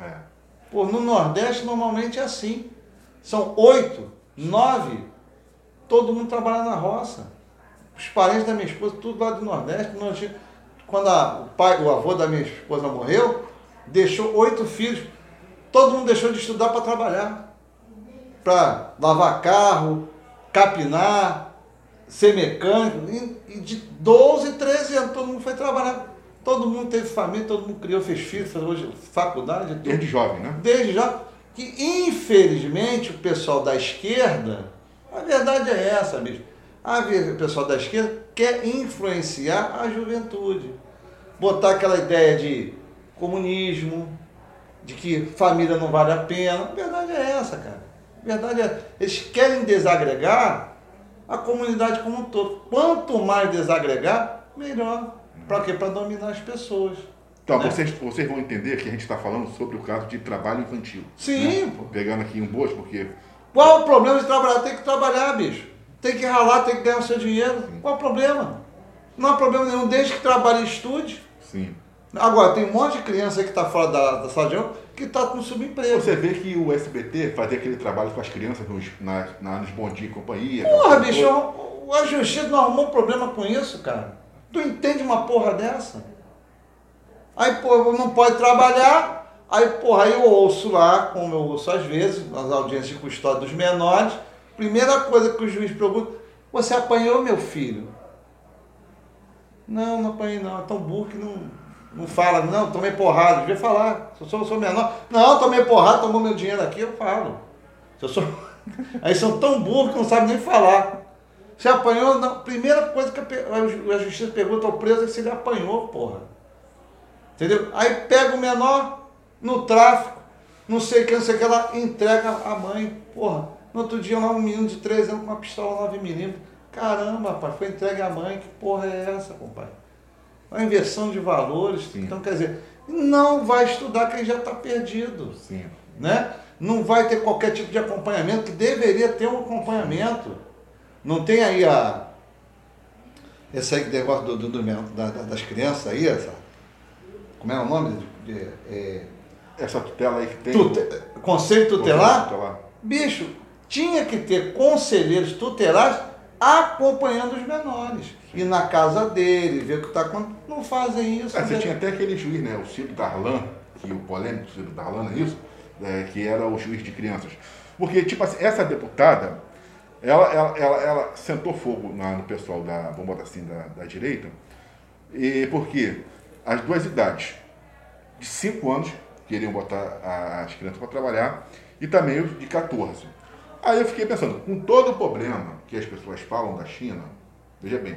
É. Pô, no Nordeste normalmente é assim. São oito, nove, todo mundo trabalha na roça. Os parentes da minha esposa, tudo lá do Nordeste. no Nordeste. Quando a- o pai, o avô da minha esposa morreu, deixou oito filhos. Todo mundo deixou de estudar para trabalhar. Para lavar carro, capinar, ser mecânico. E, e de 12, 13 anos, todo mundo foi trabalhar. Todo mundo teve família, todo mundo criou, fez filhos, fez hoje faculdade, tudo Desde jovem, né? desde já, que infelizmente o pessoal da esquerda, a verdade é essa, bicho, a o pessoal da esquerda quer influenciar a juventude. Botar aquela ideia de comunismo, de que família não vale a pena. A verdade é essa, cara. A verdade é, eles querem desagregar a comunidade como um todo. Quanto mais desagregar, melhor. Para quê? Para dominar as pessoas. Então, né? vocês, vocês vão entender que a gente está falando sobre o caso de trabalho infantil. Sim, né? pô. Pegando aqui um boas, porque Qual o problema de trabalhar? Tem que trabalhar, bicho. Tem que ralar, tem que ganhar o seu dinheiro. Qual o problema? Não há problema nenhum, desde que trabalhe e estude. sim. Agora, tem um monte de criança que está fora da, da sala de aula que está com subemprego. Você vê que o SBT fazia aquele trabalho com as crianças nos, na, na, nos bondinhos e companhia. Porra, bicho, a justiça não arrumou problema com isso, cara. Tu entende uma porra dessa? Aí, pô, não pode trabalhar. Aí, porra, aí eu ouço lá, como eu ouço às vezes, nas audiências de custódia dos menores. Primeira coisa que o juiz pergunta: Você apanhou meu filho? Não, não apanhei, não. É tão burro que não, não fala. Não, tomei porrada. Devia falar. Se eu sou, sou menor. Não, tomei porrada, tomou meu dinheiro aqui, eu falo. Se eu sou... Aí são tão burros que não sabem nem falar. Se apanhou, não. Primeira coisa que a, a ju- a justiça pergunta ao preso é se ele apanhou, porra. Entendeu? Aí pega o menor no tráfico, não sei o que, não sei o que, ela entrega a mãe. Porra, no outro dia lá um menino de 13 anos com uma pistola 9mm. Caramba, pai, foi entregue à mãe. Que porra é essa, compadre? Uma inversão de valores. Sim. Então, quer dizer, não vai estudar quem já está perdido Sim. né? Não vai ter qualquer tipo de acompanhamento, que deveria ter um acompanhamento. Não tem aí a. Esse aí que negócio do, do, do- da- da- das crianças aí, essa. Como é o nome? De, de- é, Essa tutela aí que tem. tute- conselho tutelar? Tutelar. Bicho, tinha que ter conselheiros tutelares acompanhando os menores. Ir na casa dele, ver o que está acontecendo. Não fazem isso. É, você né? tinha até aquele juiz, né? O Ciro Darlan, que o polêmico Ciro Darlan, é isso? É, que era o juiz de crianças. Porque, tipo assim, essa deputada, ela, ela, ela, ela sentou fogo na- no pessoal da, vamos botar assim, da, da direita, e porque as duas idades, de 5 anos, queriam botar as crianças para trabalhar, e também os de 14. Aí eu fiquei pensando, com todo o problema que as pessoas falam da China, veja bem,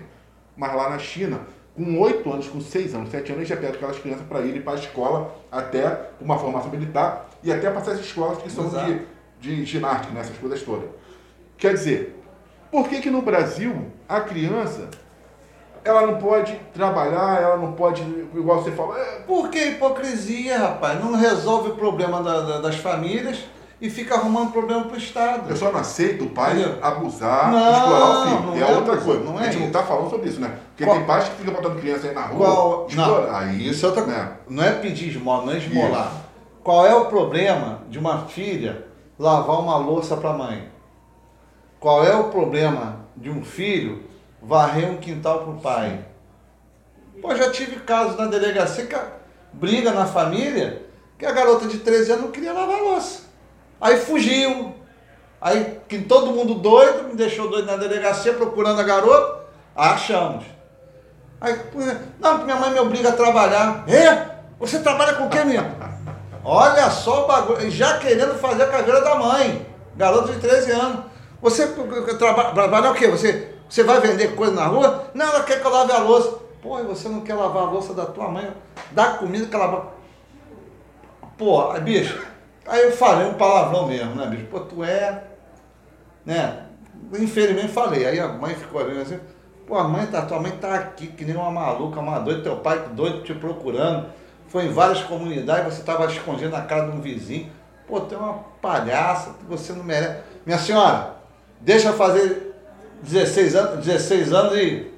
mas lá na China, com 8 anos, com 6 anos, 7 anos, eles já pedem aquelas crianças para irem para a escola, até uma formação militar, e até para essas escolas que são Exato. de, de ginástica, né, essas coisas todas. Quer dizer, por que que no Brasil a criança ela não pode trabalhar, ela não pode, igual você falou, é, Por que hipocrisia, rapaz? Não resolve o problema da- da- das famílias e fica arrumando problema pro Estado. Eu só não aceito o pai Entendeu? abusar, Não, explorar o filho. não é, é outra coisa. não a é gente não isso. está falando sobre isso, né? Porque Qual- tem pais que ficam botando criança aí na rua, Qual, explora. não, aí, isso é outra coisa. né? Não é pedir esmola, não é esmolar. Qual é o problema de uma filha lavar uma louça para a mãe? Qual é o problema de um filho varrer um quintal para o pai? Pô, já tive casos na delegacia que briga na família que a garota de 13 anos não queria lavar a louça. Aí fugiu. Aí que todo mundo doido, me deixou doido na delegacia procurando a garota, achamos. Aí, não, porque minha mãe me obriga a trabalhar. É? Você trabalha com o quê, menino? Olha só o bagulho, já querendo fazer a caveira da mãe. Garoto de 13 anos. Você traba- trabalha o quê? Você, você vai vender coisa na rua? Não, ela quer que eu lave a louça. Pô, e você não quer lavar a louça da tua mãe? Dá comida que ela. Pô, bicho, aí eu falei um palavrão mesmo, né, bicho? Pô, tu é. Né? Infelizmente falei. Aí a mãe ficou olhando assim. Pô, a mãe tá, tua mãe tá aqui, que nem uma maluca, uma doida, teu pai doido te procurando. Foi em várias comunidades, você tava escondido na cara de um vizinho. Pô, tu é uma palhaça, você não merece. Minha senhora, deixa fazer 16 anos, 16 anos e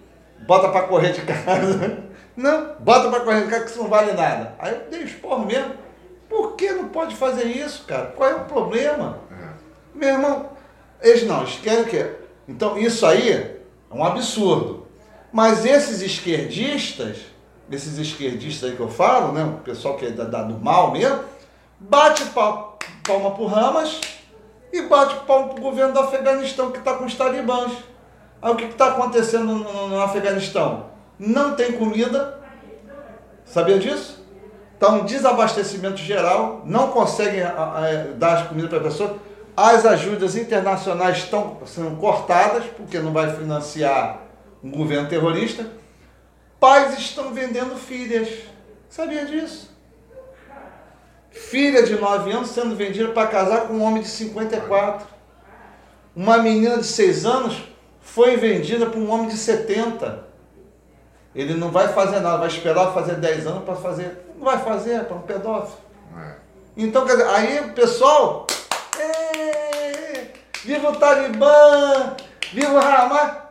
bota pra correr de casa. Não, bota pra correr de casa que isso não vale nada. Aí eu dei esporro mesmo. Por que não pode fazer isso, cara? Qual é o problema? É. Meu irmão, eles não, eles querem o quê? Então, isso aí é um absurdo. Mas esses esquerdistas, esses esquerdistas aí que eu falo, né? O pessoal que é da, da do mal mesmo, bate palma, pro Hamas e bate palma pro governo do Afeganistão que está com os talibãs. Aí o que está acontecendo no, no, no Afeganistão? Não tem comida. Sabia disso? Está um desabastecimento geral, não conseguem a, a, dar as comidas para a pessoa. As ajudas internacionais estão sendo cortadas, porque não vai financiar um governo terrorista. Pais estão vendendo filhas. Sabia disso? Filha de 9 anos sendo vendida para casar com um homem de 54. Uma menina de 6 anos foi vendida para um homem de 70. Ele não vai fazer nada, vai esperar fazer 10 anos para fazer. Não vai fazer, é para um pedófilo. É. Então, quer dizer, aí o pessoal. Viva o Talibã! Viva o Hamas!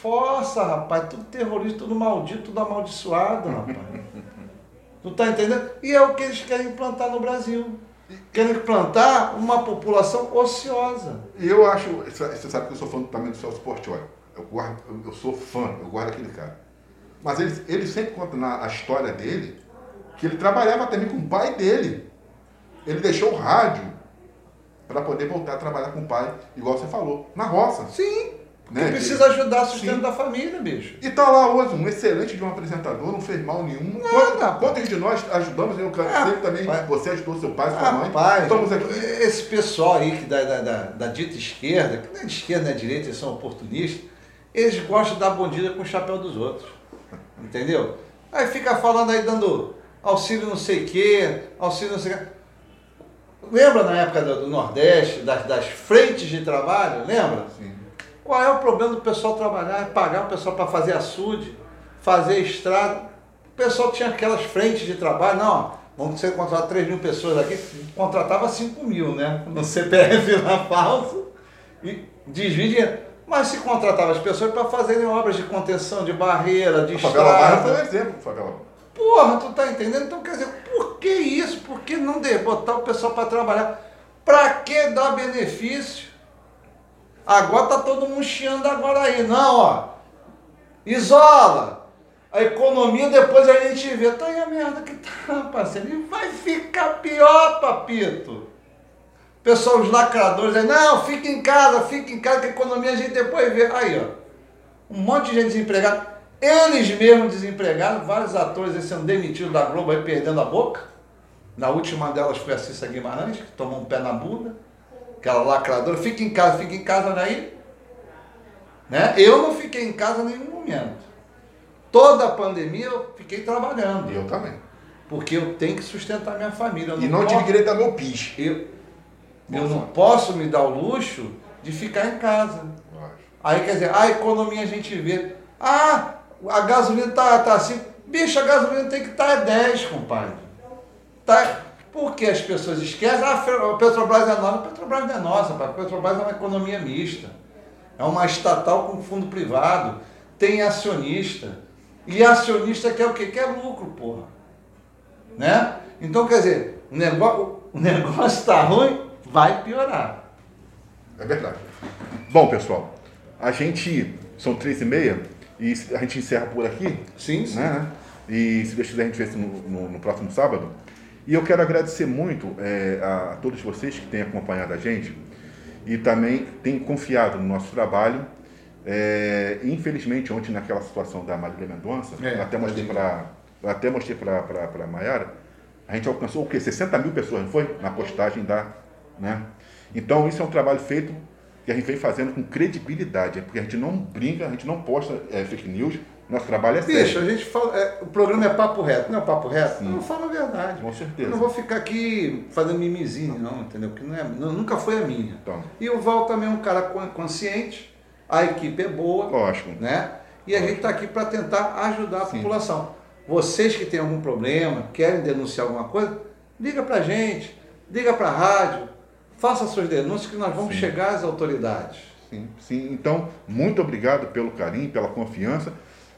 Força, rapaz, tudo terrorista, tudo maldito, tudo amaldiçoado, rapaz. Tu tá entendendo? E é o que eles querem implantar no Brasil. Querem implantar uma população ociosa. E eu acho, você sabe que eu sou fã também do Celso Portioli. Eu, guardo, eu sou fã, eu guardo aquele cara. Mas ele, ele sempre conta na a história dele que ele trabalhava também com o pai dele. Ele deixou o rádio para poder voltar a trabalhar com o pai, igual você falou, na roça. Sim. Né? precisa ajudar o sustento Sim. da família, bicho. E tá lá hoje, um excelente de um apresentador, não fez mal nenhum. Nada, Quantos de nós ajudamos? Eu ah, sei também, pai. você ajudou seu pai, sua ah, mãe. Pai, Estamos aqui. Esse pessoal aí que da, da, da, da, dita esquerda, que não é de esquerda, não é de direita, eles são oportunistas, eles gostam de dar bom dia com o chapéu dos outros. Entendeu? Aí fica falando aí, dando auxílio não sei o quê, auxílio não sei o quê. Lembra na época do, do Nordeste, das, das frentes de trabalho? Lembra? Sim. Qual é o problema do pessoal trabalhar? É pagar o pessoal para fazer açude, fazer estrada. O pessoal tinha aquelas frentes de trabalho, não, vamos ser contratar 3 mil pessoas aqui, contratava 5 mil, né? No CPF lá falso e desvia Mas se contratava as pessoas para fazerem obras de contenção, de barreira, de estrada. Favela Barra foi exemplo, Favela Porra, tu tá entendendo? Então quer dizer, por que isso? Por que não botar o pessoal para trabalhar? Para que dar benefício? Agora tá todo mundo chiando agora aí. Não, ó. Isola. A economia depois a gente vê. Tá aí a merda que tá, parceiro. E vai ficar pior, papito. Pessoal, os lacradores aí, não, fica em casa, fica em casa, que a economia a gente depois vê. Aí, ó. Um monte de gente desempregada. Eles mesmos desempregados, vários atores sendo demitidos da Globo aí perdendo a boca. Na última delas foi a Cissa Guimarães, que tomou um pé na bunda. Aquela lacradora, fica em casa, fica em casa daí. Né? Eu não fiquei em casa em nenhum momento. Toda a pandemia eu fiquei trabalhando. Eu também. Porque eu tenho que sustentar minha família. Não e não posso, tive direito a meu pis. Eu, eu não posso me dar o luxo de ficar em casa. Aí quer dizer, a economia a gente vê. Ah, a gasolina tá, tá assim. Bicho, a gasolina tem que estar tá 10, compadre. Tá, porque as pessoas esquecem, ah, a Petrobras é nossa. A Petrobras não é nossa, a Petrobras é uma economia mista. É uma estatal com fundo privado, tem acionista. E acionista quer o quê? Quer lucro, porra. Né? Então, quer dizer, o negócio, o negócio está ruim, vai piorar. É verdade. Bom, pessoal, a gente. São três e meia e a gente encerra por aqui. Sim, sim. Né? E se Deus quiser, a gente vê isso no, no, no próximo sábado. E eu quero agradecer muito é, a, todos vocês que têm acompanhado a gente e também têm confiado no nosso trabalho. É, infelizmente, ontem, naquela situação da Marília Mendonça, é, até mostrei para até mostrei para a Maiara, a gente alcançou o quê? 60 mil pessoas, não foi? Na postagem da. Né? Então, isso é um trabalho feito que a gente vem fazendo com credibilidade, porque a gente não brinca, a gente não posta é, fake news, nosso trabalho é sério. Bicho, a gente fala, é, o programa é papo reto, não é papo reto? Sim. Não fala a verdade. Com certeza. Eu não vou ficar aqui fazendo mimizinho, não, entendeu? Porque não é, não, nunca foi a minha. Então. E o Val também é um cara consciente, a equipe é boa. Lógico. Né? E a gente está aqui para tentar ajudar a Sim. população. Vocês que têm algum problema, querem denunciar alguma coisa, liga para a gente, liga para a rádio, faça suas denúncias que nós vamos Sim. chegar às autoridades. Sim, sim. Então, muito obrigado pelo carinho, pela confiança.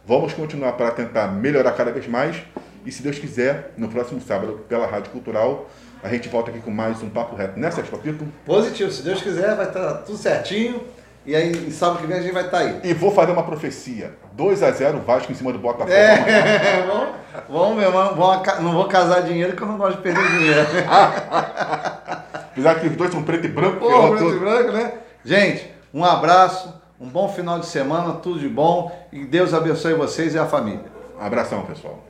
Vamos continuar para tentar melhorar cada vez mais. E se Deus quiser, no próximo sábado, pela Rádio Cultural, A gente volta aqui com mais um Papo Reto. Né, Sérgio Papito? Positivo. Se Deus quiser, vai estar tudo certinho. E aí, sábado que vem a gente vai estar aí. E vou fazer uma profecia. 2x0 Vasco em cima do Botafogo. É, vamos, vamos, meu irmão. Vamos, não vou casar dinheiro porque eu não gosto de perder dinheiro. Apesar que os dois são preto e branco. Pô, preto e branco, né? Gente, um abraço, um bom final de semana, tudo de bom. E Deus abençoe vocês e a família. Abração, pessoal.